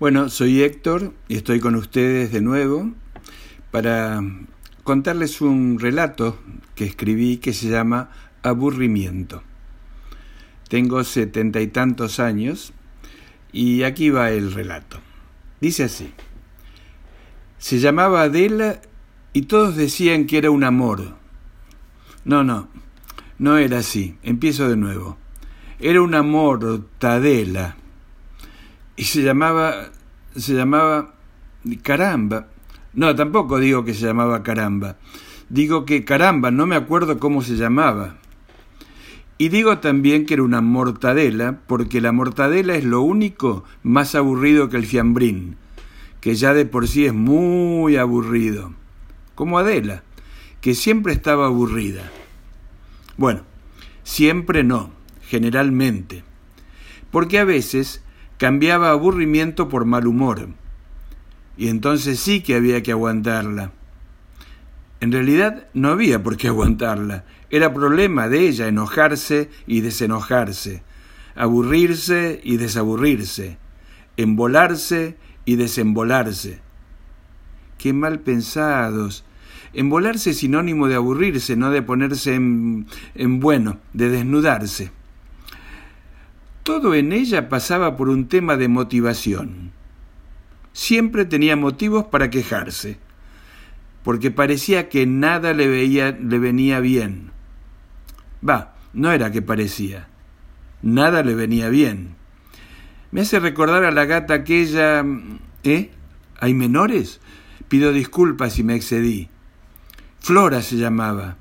Bueno, soy Héctor y estoy con ustedes de nuevo para contarles un relato que escribí que se llama Aburrimiento. Tengo setenta y tantos años y aquí va el relato. Dice así. Se llamaba Adela y todos decían que era un amor. No, no, no era así. Empiezo de nuevo. Era un amor, Tadela. Y se llamaba, se llamaba Caramba. No, tampoco digo que se llamaba Caramba. Digo que Caramba, no me acuerdo cómo se llamaba. Y digo también que era una mortadela, porque la mortadela es lo único más aburrido que el fiambrín, que ya de por sí es muy aburrido. Como Adela, que siempre estaba aburrida. Bueno, siempre no, generalmente. Porque a veces cambiaba aburrimiento por mal humor. Y entonces sí que había que aguantarla. En realidad no había por qué aguantarla. Era problema de ella enojarse y desenojarse, aburrirse y desaburrirse, embolarse y desembolarse. Qué mal pensados. Embolarse es sinónimo de aburrirse, no de ponerse en, en bueno, de desnudarse. Todo en ella pasaba por un tema de motivación. Siempre tenía motivos para quejarse, porque parecía que nada le, veía, le venía bien. Va, no era que parecía, nada le venía bien. Me hace recordar a la gata aquella... ¿Eh? ¿Hay menores? Pido disculpas si me excedí. Flora se llamaba.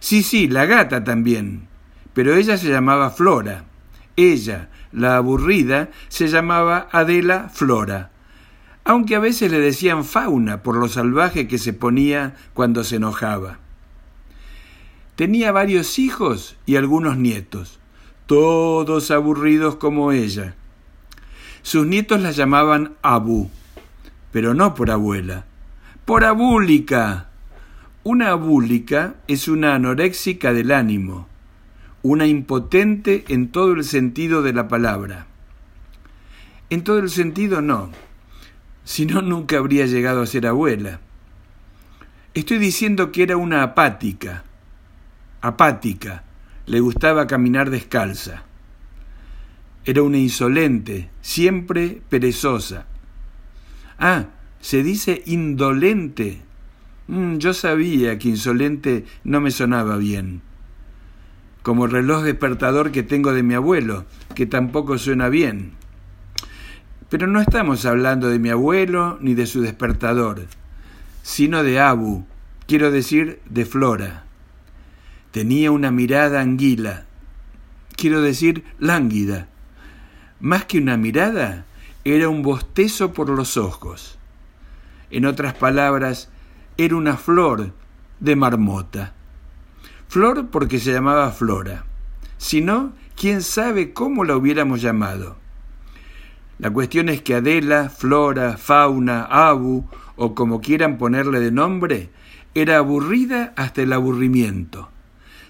Sí, sí, la gata también. Pero ella se llamaba Flora. Ella, la aburrida, se llamaba Adela Flora, aunque a veces le decían fauna por lo salvaje que se ponía cuando se enojaba. Tenía varios hijos y algunos nietos, todos aburridos como ella. Sus nietos la llamaban Abu, pero no por abuela, por abúlica. Una abúlica es una anoréxica del ánimo, una impotente en todo el sentido de la palabra. En todo el sentido no, si no nunca habría llegado a ser abuela. Estoy diciendo que era una apática, apática, le gustaba caminar descalza. Era una insolente, siempre perezosa. Ah, se dice indolente. Mm, yo sabía que insolente no me sonaba bien como el reloj despertador que tengo de mi abuelo, que tampoco suena bien. Pero no estamos hablando de mi abuelo ni de su despertador, sino de Abu, quiero decir de Flora. Tenía una mirada anguila, quiero decir lánguida. Más que una mirada, era un bostezo por los ojos. En otras palabras, era una flor de marmota. Flor porque se llamaba Flora. Si no, quién sabe cómo la hubiéramos llamado. La cuestión es que Adela, Flora, Fauna, Abu, o como quieran ponerle de nombre, era aburrida hasta el aburrimiento,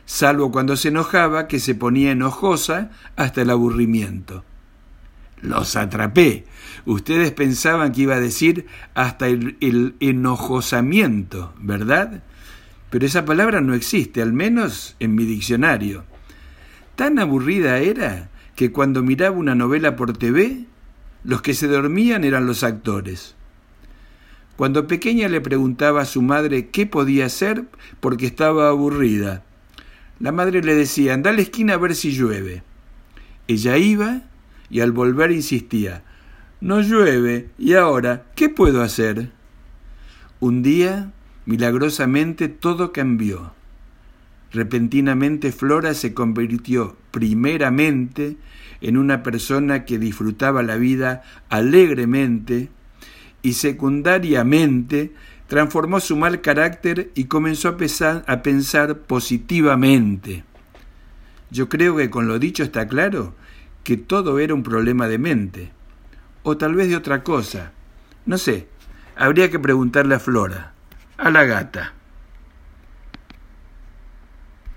salvo cuando se enojaba que se ponía enojosa hasta el aburrimiento. Los atrapé. Ustedes pensaban que iba a decir hasta el, el enojosamiento, ¿verdad? Pero esa palabra no existe, al menos en mi diccionario. Tan aburrida era que cuando miraba una novela por TV, los que se dormían eran los actores. Cuando pequeña le preguntaba a su madre qué podía hacer porque estaba aburrida. La madre le decía, anda a la esquina a ver si llueve. Ella iba y al volver insistía, no llueve, ¿y ahora qué puedo hacer? Un día Milagrosamente todo cambió. Repentinamente Flora se convirtió primeramente en una persona que disfrutaba la vida alegremente y secundariamente transformó su mal carácter y comenzó a, pensar, positivamente. Yo creo que con lo dicho está claro que todo era un problema de mente, o tal vez de otra cosa. No sé, habría que preguntarle a Flora a la gata.